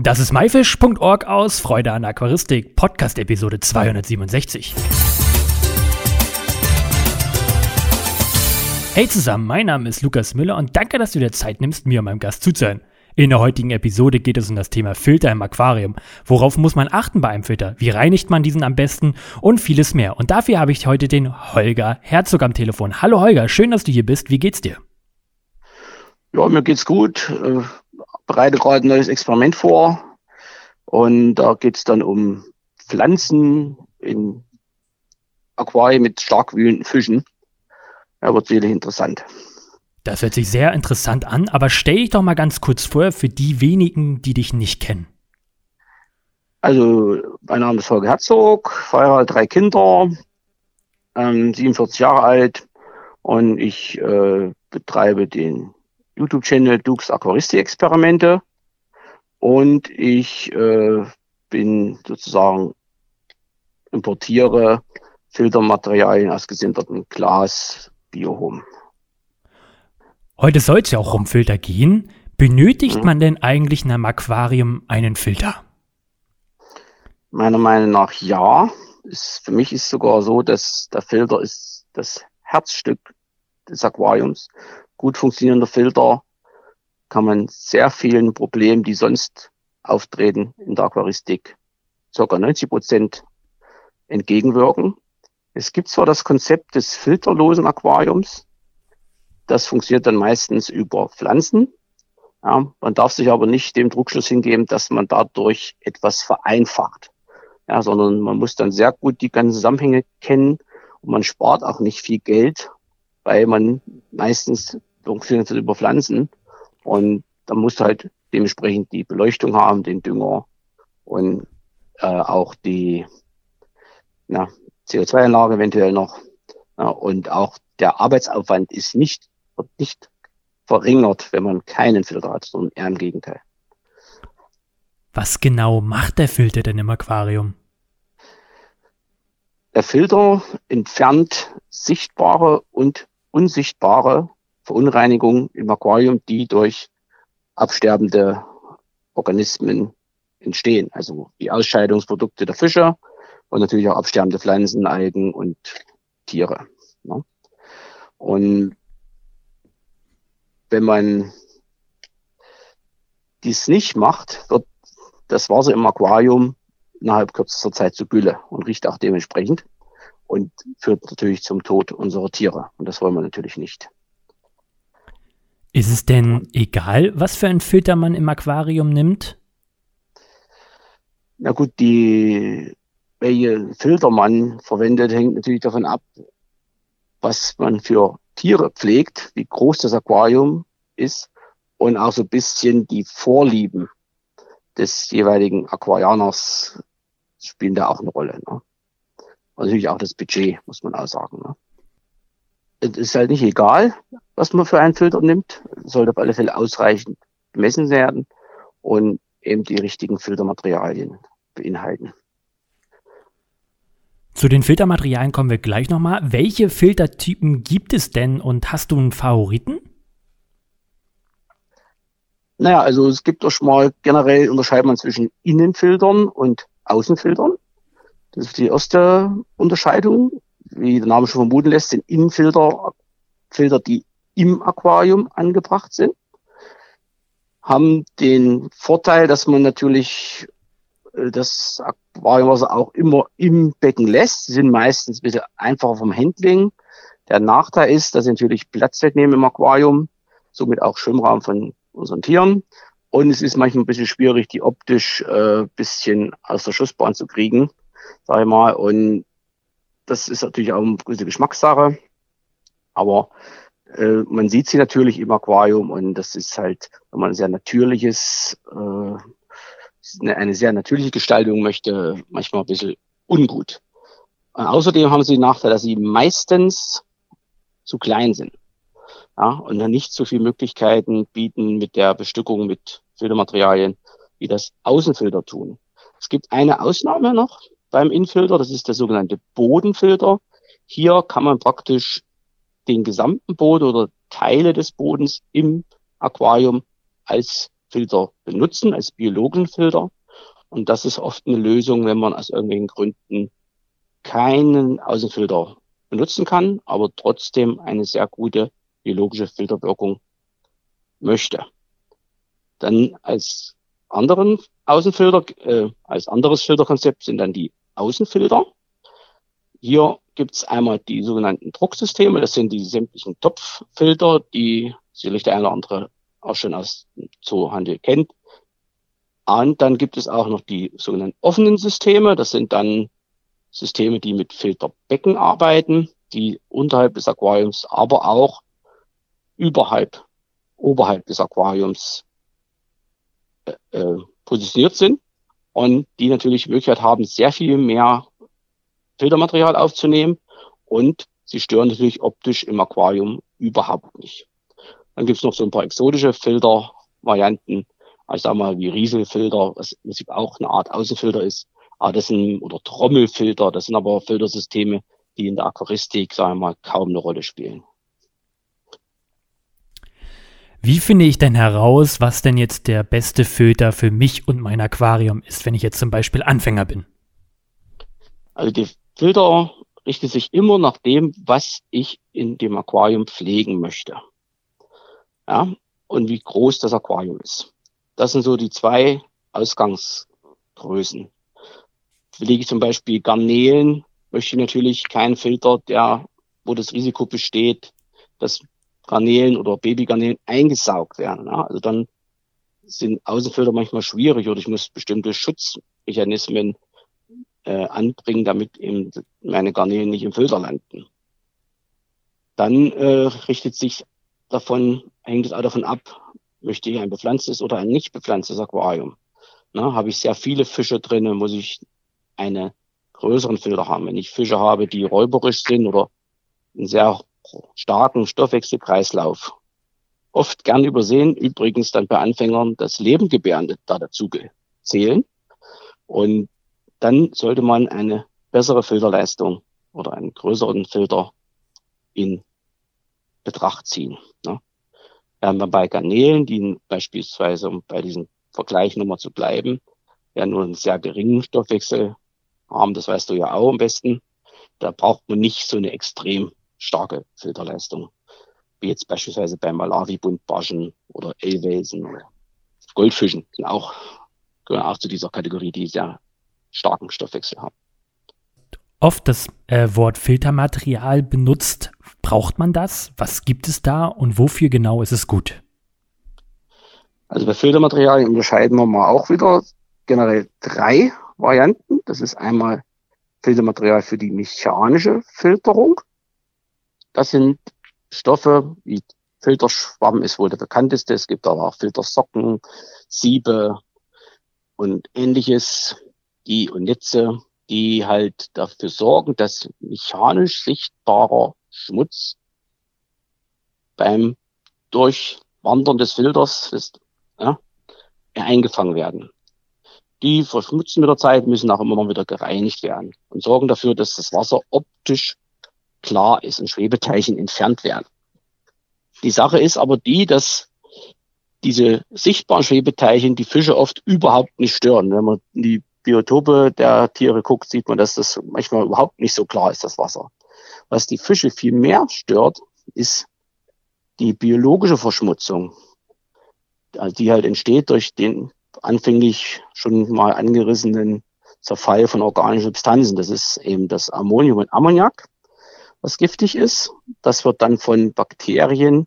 Das ist myfish.org aus Freude an Aquaristik, Podcast Episode 267. Hey zusammen, mein Name ist Lukas Müller und danke, dass du dir Zeit nimmst, mir und meinem Gast zuzuhören. In der heutigen Episode geht es um das Thema Filter im Aquarium. Worauf muss man achten bei einem Filter? Wie reinigt man diesen am besten? Und vieles mehr. Und dafür habe ich heute den Holger Herzog am Telefon. Hallo Holger, schön, dass du hier bist. Wie geht's dir? Ja, mir geht's gut. Bereite gerade ein neues Experiment vor. Und da geht's dann um Pflanzen in Aquarien mit stark wühlenden Fischen. Ja, wird sicherlich interessant. Das hört sich sehr interessant an, aber stell dich doch mal ganz kurz vor für die wenigen, die dich nicht kennen. Also, mein Name ist Holger Herzog, verheiratet, drei Kinder, ähm, 47 Jahre alt und ich äh, betreibe den YouTube-Channel Dukes Aquaristik-Experimente und ich äh, bin sozusagen importiere Filtermaterialien aus gesintertem Glas Biohom. Heute soll es ja auch um Filter gehen. Benötigt mhm. man denn eigentlich in einem Aquarium einen Filter? Meiner Meinung nach ja. Ist, für mich ist sogar so, dass der Filter ist das Herzstück des Aquariums gut funktionierender Filter kann man sehr vielen Problemen, die sonst auftreten in der Aquaristik, ca. 90 Prozent entgegenwirken. Es gibt zwar das Konzept des filterlosen Aquariums, das funktioniert dann meistens über Pflanzen. Ja, man darf sich aber nicht dem Druckschluss hingeben, dass man dadurch etwas vereinfacht, ja, sondern man muss dann sehr gut die ganzen Zusammenhänge kennen und man spart auch nicht viel Geld, weil man meistens funktioniert über Pflanzen und dann musst du halt dementsprechend die Beleuchtung haben, den Dünger und äh, auch die CO2-Anlage eventuell noch. Ja, und auch der Arbeitsaufwand ist nicht, wird nicht verringert, wenn man keinen Filter hat, sondern eher im Gegenteil. Was genau macht der Filter denn im Aquarium? Der Filter entfernt sichtbare und unsichtbare Verunreinigungen im Aquarium, die durch absterbende Organismen entstehen. Also die Ausscheidungsprodukte der Fische und natürlich auch absterbende Pflanzen, Algen und Tiere. Ne? Und wenn man dies nicht macht, wird das Wasser im Aquarium innerhalb kürzester Zeit zu Gülle und riecht auch dementsprechend und führt natürlich zum Tod unserer Tiere. Und das wollen wir natürlich nicht. Ist es denn egal, was für einen Filter man im Aquarium nimmt? Na gut, die, welche Filter man verwendet, hängt natürlich davon ab, was man für Tiere pflegt, wie groß das Aquarium ist und auch so ein bisschen die Vorlieben des jeweiligen Aquarianers spielen da auch eine Rolle. Ne? Und natürlich auch das Budget, muss man auch sagen. Ne? Es ist halt nicht egal, was man für einen Filter nimmt. Es sollte auf alle Fälle ausreichend gemessen werden und eben die richtigen Filtermaterialien beinhalten. Zu den Filtermaterialien kommen wir gleich nochmal. Welche Filtertypen gibt es denn und hast du einen Favoriten? Naja, also es gibt doch schon mal generell unterscheidet man zwischen Innenfiltern und Außenfiltern. Das ist die erste Unterscheidung wie der Name schon vermuten lässt, sind Innenfilter, Filter, die im Aquarium angebracht sind, haben den Vorteil, dass man natürlich äh, das Aquariumwasser auch immer im Becken lässt. Sie sind meistens ein bisschen einfacher vom Handling. Der Nachteil ist, dass sie natürlich Platz wegnehmen im Aquarium, somit auch Schwimmraum von unseren Tieren. Und es ist manchmal ein bisschen schwierig, die optisch äh, bisschen aus der Schussbahn zu kriegen, sag ich mal. Und das ist natürlich auch eine gute Geschmackssache. Aber äh, man sieht sie natürlich im Aquarium und das ist halt, wenn man ein sehr natürliches, äh, eine sehr natürliche Gestaltung möchte, manchmal ein bisschen ungut. Und außerdem haben sie den Nachteil, dass sie meistens zu klein sind. Ja, und dann nicht so viele Möglichkeiten bieten mit der Bestückung mit Filtermaterialien, wie das Außenfilter tun. Es gibt eine Ausnahme noch, beim Infilter. Das ist der sogenannte Bodenfilter. Hier kann man praktisch den gesamten Boden oder Teile des Bodens im Aquarium als Filter benutzen, als biologischen Filter. Und das ist oft eine Lösung, wenn man aus irgendwelchen Gründen keinen Außenfilter benutzen kann, aber trotzdem eine sehr gute biologische Filterwirkung möchte. Dann als anderen Außenfilter, äh, als anderes Filterkonzept sind dann die Außenfilter. Hier gibt es einmal die sogenannten Drucksysteme, das sind die sämtlichen Topffilter, die sicherlich der eine oder andere auch schon aus dem Zoohandel kennt. Und dann gibt es auch noch die sogenannten offenen Systeme, das sind dann Systeme, die mit Filterbecken arbeiten, die unterhalb des Aquariums, aber auch überhalb, oberhalb des Aquariums äh, äh, positioniert sind und die natürlich die Möglichkeit haben, sehr viel mehr Filtermaterial aufzunehmen und sie stören natürlich optisch im Aquarium überhaupt nicht. Dann gibt es noch so ein paar exotische Filtervarianten, also ich sag mal wie Rieselfilter, was im Prinzip auch eine Art Außenfilter ist, aber das sind, oder Trommelfilter, das sind aber Filtersysteme, die in der Aquaristik, sagen wir mal, kaum eine Rolle spielen. Wie finde ich denn heraus, was denn jetzt der beste Filter für mich und mein Aquarium ist, wenn ich jetzt zum Beispiel Anfänger bin? Also die Filter richtet sich immer nach dem, was ich in dem Aquarium pflegen möchte. Ja, und wie groß das Aquarium ist. Das sind so die zwei Ausgangsgrößen. Pflege ich zum Beispiel Garnelen, möchte ich natürlich keinen Filter, der, wo das Risiko besteht, dass Garnelen oder Babygarnelen eingesaugt werden. Ja? Also dann sind Außenfilter manchmal schwierig oder ich muss bestimmte Schutzmechanismen äh, anbringen, damit eben meine Garnelen nicht im Filter landen. Dann äh, richtet sich davon, hängt es auch davon ab, möchte ich ein bepflanztes oder ein nicht bepflanztes Aquarium. Na, habe ich sehr viele Fische drin, muss ich einen größeren Filter haben. Wenn ich Fische habe, die räuberisch sind oder einen sehr starken Stoffwechselkreislauf, oft gern übersehen, übrigens dann bei Anfängern das Lebengebärende da dazu zählen. Und dann sollte man eine bessere Filterleistung oder einen größeren Filter in Betracht ziehen. Ne? Während man bei Garnelen, die beispielsweise, um bei diesem Vergleich nochmal zu bleiben, ja nur einen sehr geringen Stoffwechsel haben, das weißt du ja auch am besten, da braucht man nicht so eine extrem starke Filterleistung, wie jetzt beispielsweise bei Malawi-Buntbarschen oder Ellwelsen oder Goldfischen, sind auch, gehören auch zu dieser Kategorie, die sehr starken Stoffwechsel haben. Oft das äh, Wort Filtermaterial benutzt. Braucht man das? Was gibt es da und wofür genau ist es gut? Also bei Filtermaterialien unterscheiden wir mal auch wieder generell drei Varianten. Das ist einmal Filtermaterial für die mechanische Filterung. Das sind Stoffe wie Filterschwamm ist wohl der bekannteste. Es gibt aber auch Filtersocken, Siebe und ähnliches die und Netze, die halt dafür sorgen, dass mechanisch sichtbarer Schmutz beim Durchwandern des Filters ist, ja, eingefangen werden. Die verschmutzen mit der Zeit, müssen auch immer mal wieder gereinigt werden und sorgen dafür, dass das Wasser optisch klar ist und Schwebeteilchen entfernt werden. Die Sache ist aber die, dass diese sichtbaren Schwebeteilchen die Fische oft überhaupt nicht stören. Wenn man die Biotope der Tiere guckt, sieht man, dass das manchmal überhaupt nicht so klar ist, das Wasser. Was die Fische viel mehr stört, ist die biologische Verschmutzung, die halt entsteht durch den anfänglich schon mal angerissenen Zerfall von organischen Substanzen. Das ist eben das Ammonium und Ammoniak, was giftig ist. Das wird dann von Bakterien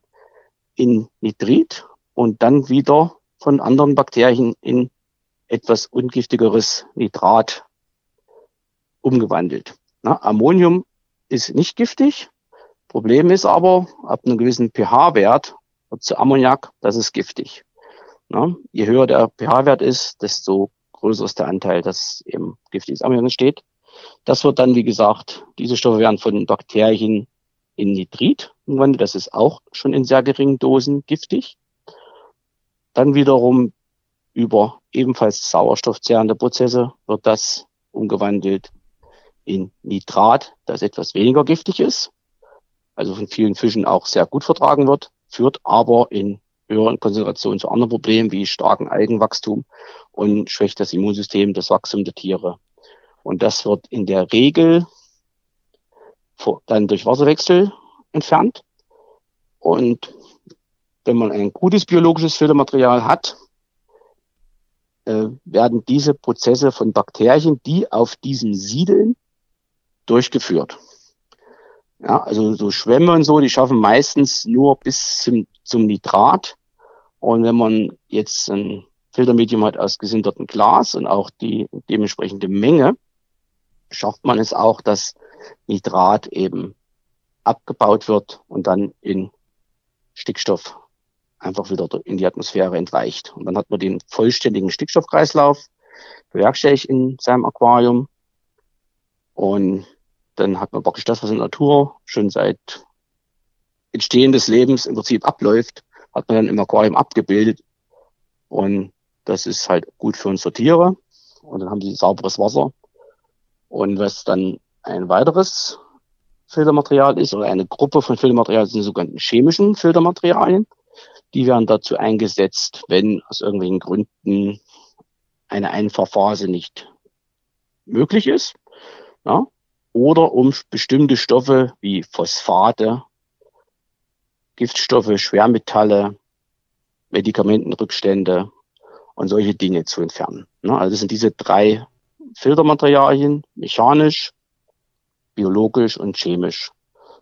in Nitrit und dann wieder von anderen Bakterien in etwas ungiftigeres Nitrat umgewandelt. Na, Ammonium ist nicht giftig. Problem ist aber, ab einem gewissen pH-Wert wird zu Ammoniak, das ist giftig. Na, je höher der pH-Wert ist, desto größer ist der Anteil, dass eben giftiges Ammoniak entsteht. Das wird dann, wie gesagt, diese Stoffe werden von Bakterien in Nitrit umgewandelt. Das ist auch schon in sehr geringen Dosen giftig. Dann wiederum über ebenfalls sauerstoffzehrende Prozesse wird das umgewandelt in Nitrat, das etwas weniger giftig ist, also von vielen Fischen auch sehr gut vertragen wird, führt aber in höheren Konzentrationen zu anderen Problemen wie starken Algenwachstum und schwächt das Immunsystem, das Wachstum der Tiere. Und das wird in der Regel dann durch Wasserwechsel entfernt. Und wenn man ein gutes biologisches Filtermaterial hat, äh, werden diese Prozesse von Bakterien, die auf diesem siedeln, durchgeführt. Ja, also so Schwämme und so, die schaffen meistens nur bis zum, zum Nitrat. Und wenn man jetzt ein Filtermedium hat aus gesintertem Glas und auch die dementsprechende Menge, schafft man es auch, dass Nitrat eben abgebaut wird und dann in Stickstoff einfach wieder in die Atmosphäre entweicht. Und dann hat man den vollständigen Stickstoffkreislauf bewerkstelligt in seinem Aquarium. Und dann hat man praktisch das, was in der Natur schon seit Entstehen des Lebens im Prinzip abläuft, hat man dann im Aquarium abgebildet. Und das ist halt gut für unsere Tiere. Und dann haben sie sauberes Wasser. Und was dann ein weiteres Filtermaterial ist, oder eine Gruppe von Filtermaterialien sind die sogenannten chemischen Filtermaterialien. Die werden dazu eingesetzt, wenn aus irgendwelchen Gründen eine Einfahrphase nicht möglich ist. Ja, oder um bestimmte Stoffe wie Phosphate, Giftstoffe, Schwermetalle, Medikamentenrückstände und solche Dinge zu entfernen. Also das sind diese drei Filtermaterialien, mechanisch, biologisch und chemisch.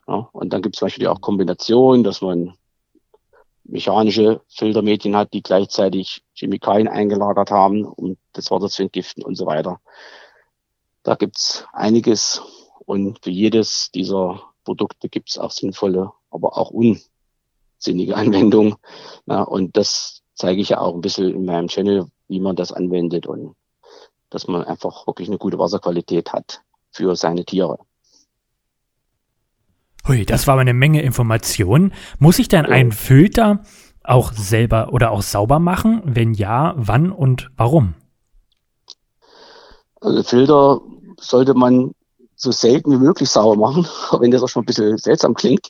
Ja, und dann gibt es zum Beispiel auch Kombinationen, dass man mechanische Filtermedien hat, die gleichzeitig Chemikalien eingelagert haben, um das Wasser zu entgiften und so weiter. Da gibt's einiges und für jedes dieser Produkte gibt's auch sinnvolle, aber auch unsinnige Anwendungen. Ja, und das zeige ich ja auch ein bisschen in meinem Channel, wie man das anwendet und dass man einfach wirklich eine gute Wasserqualität hat für seine Tiere. Hui, das war aber eine Menge Informationen. Muss ich dann ja. einen Filter auch selber oder auch sauber machen? Wenn ja, wann und warum? Also Filter sollte man so selten wie möglich sauber machen, wenn das auch schon ein bisschen seltsam klingt.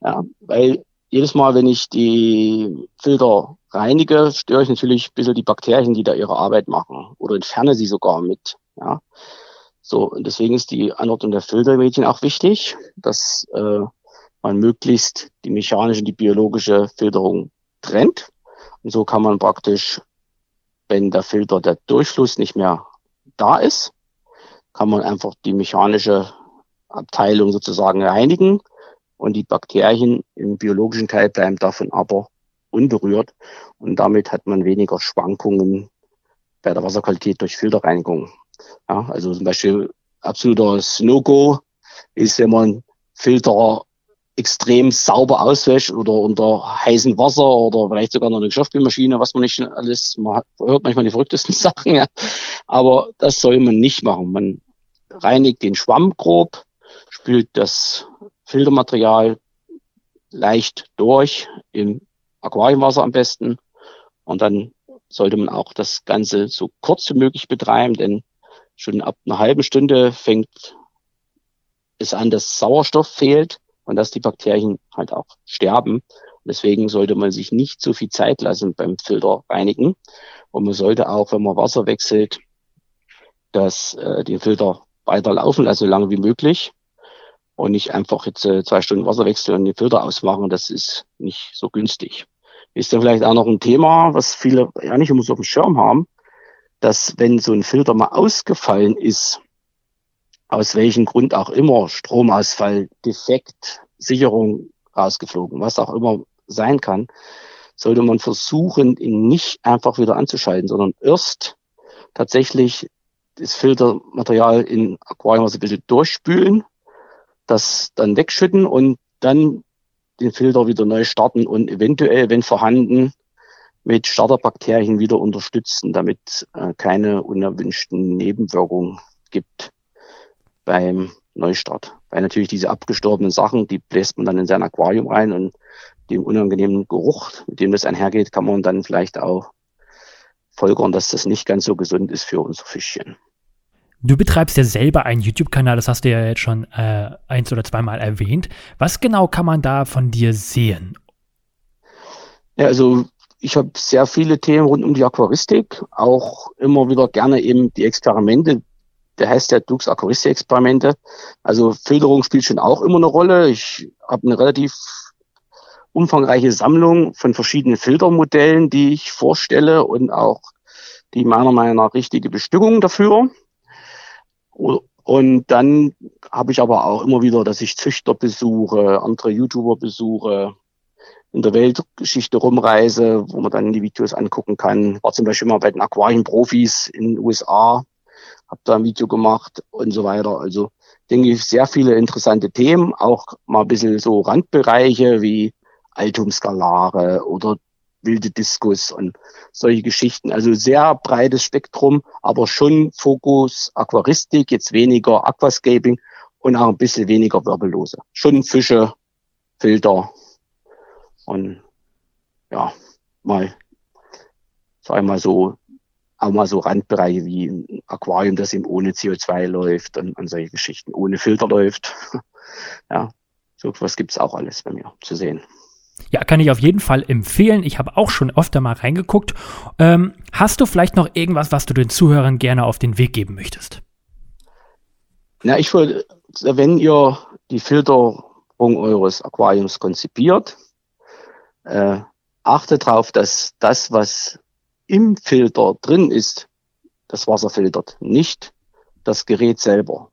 Ja, weil jedes Mal, wenn ich die Filter reinige, störe ich natürlich ein bisschen die Bakterien, die da ihre Arbeit machen oder entferne sie sogar mit. Ja. So, und deswegen ist die Anordnung der Filtermädchen auch wichtig, dass äh, man möglichst die mechanische und die biologische Filterung trennt. Und so kann man praktisch, wenn der Filter, der Durchfluss nicht mehr da ist, kann man einfach die mechanische Abteilung sozusagen reinigen und die Bakterien im biologischen Teil bleiben davon aber unberührt und damit hat man weniger Schwankungen bei der Wasserqualität durch Filterreinigung. Ja, also zum Beispiel absoluter No-Go ist, wenn man Filter extrem sauber auswäscht oder unter heißem Wasser oder vielleicht sogar noch eine Geschirrspülmaschine, was man nicht alles, man hört manchmal die verrücktesten Sachen, ja. Aber das soll man nicht machen. Man reinigt den Schwamm grob, spült das Filtermaterial leicht durch im Aquariumwasser am besten und dann sollte man auch das Ganze so kurz wie möglich betreiben, denn schon ab einer halben Stunde fängt es an, dass Sauerstoff fehlt und dass die Bakterien halt auch sterben. Deswegen sollte man sich nicht so viel Zeit lassen beim Filter reinigen. Und man sollte auch, wenn man Wasser wechselt, dass äh, den Filter weiter laufen lassen, so lange wie möglich. Und nicht einfach jetzt äh, zwei Stunden Wasser wechseln und den Filter ausmachen. Das ist nicht so günstig. Ist dann vielleicht auch noch ein Thema, was viele ja nicht immer so auf dem Schirm haben dass wenn so ein Filter mal ausgefallen ist, aus welchem Grund auch immer, Stromausfall, Defekt, Sicherung rausgeflogen, was auch immer sein kann, sollte man versuchen, ihn nicht einfach wieder anzuschalten, sondern erst tatsächlich das Filtermaterial in Aquariumwasser ein bisschen durchspülen, das dann wegschütten und dann den Filter wieder neu starten und eventuell, wenn vorhanden, mit Starterbakterien wieder unterstützen, damit äh, keine unerwünschten Nebenwirkungen gibt beim Neustart. Weil natürlich diese abgestorbenen Sachen, die bläst man dann in sein Aquarium rein und dem unangenehmen Geruch, mit dem das einhergeht, kann man dann vielleicht auch folgern, dass das nicht ganz so gesund ist für unsere Fischchen. Du betreibst ja selber einen YouTube-Kanal, das hast du ja jetzt schon äh, eins oder zweimal erwähnt. Was genau kann man da von dir sehen? Ja, also ich habe sehr viele Themen rund um die Aquaristik, auch immer wieder gerne eben die Experimente. Der heißt ja Dux Aquaristik-Experimente. Also Filterung spielt schon auch immer eine Rolle. Ich habe eine relativ umfangreiche Sammlung von verschiedenen Filtermodellen, die ich vorstelle und auch die meiner Meinung nach richtige Bestückung dafür. Und dann habe ich aber auch immer wieder, dass ich Züchter besuche, andere YouTuber besuche, in der Weltgeschichte rumreise, wo man dann die Videos angucken kann. War zum Beispiel mal bei den Aquarienprofis in den USA, habe da ein Video gemacht und so weiter. Also denke ich, sehr viele interessante Themen, auch mal ein bisschen so Randbereiche wie Altumskalare oder wilde Diskus und solche Geschichten. Also sehr breites Spektrum, aber schon Fokus Aquaristik, jetzt weniger Aquascaping und auch ein bisschen weniger Wirbellose. Schon Fische, Filter und ja, mal, sag ich mal so, auch mal so Randbereiche wie ein Aquarium, das eben ohne CO2 läuft und, und solche Geschichten, ohne Filter läuft. ja, so was gibt's auch alles bei mir zu sehen. Ja, kann ich auf jeden Fall empfehlen. Ich habe auch schon öfter mal reingeguckt. Ähm, hast du vielleicht noch irgendwas, was du den Zuhörern gerne auf den Weg geben möchtest? Na, ich wollte, wenn ihr die Filterung eures Aquariums konzipiert, äh, achtet darauf, dass das, was im Filter drin ist, das Wasser filtert, nicht das Gerät selber.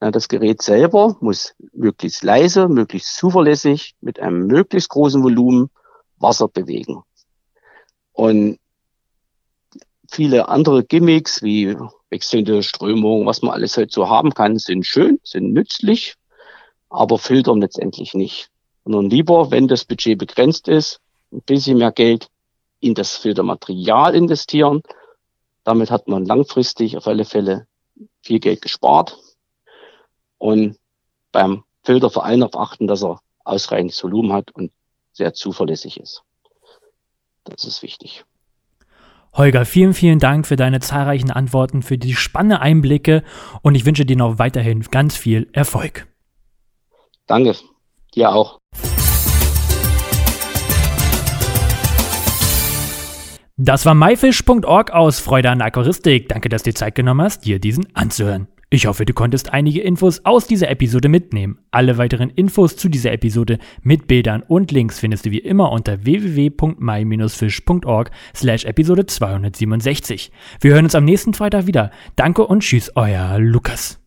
Ja, das Gerät selber muss möglichst leise, möglichst zuverlässig mit einem möglichst großen Volumen Wasser bewegen. Und viele andere Gimmicks wie wechselnde Strömung, was man alles heute so haben kann, sind schön, sind nützlich, aber filtern letztendlich nicht. Sondern lieber, wenn das Budget begrenzt ist, ein bisschen mehr Geld in das Filtermaterial investieren. Damit hat man langfristig auf alle Fälle viel Geld gespart und beim Filter vor allem darauf achten, dass er ausreichend Volumen hat und sehr zuverlässig ist. Das ist wichtig. Holger, vielen, vielen Dank für deine zahlreichen Antworten, für die spannenden Einblicke und ich wünsche dir noch weiterhin ganz viel Erfolg. Danke, dir auch. Das war myfish.org aus Freude an Aquaristik. Danke, dass du dir Zeit genommen hast, dir diesen anzuhören. Ich hoffe, du konntest einige Infos aus dieser Episode mitnehmen. Alle weiteren Infos zu dieser Episode mit Bildern und Links findest du wie immer unter www.my-fish.org slash Episode 267. Wir hören uns am nächsten Freitag wieder. Danke und tschüss, euer Lukas.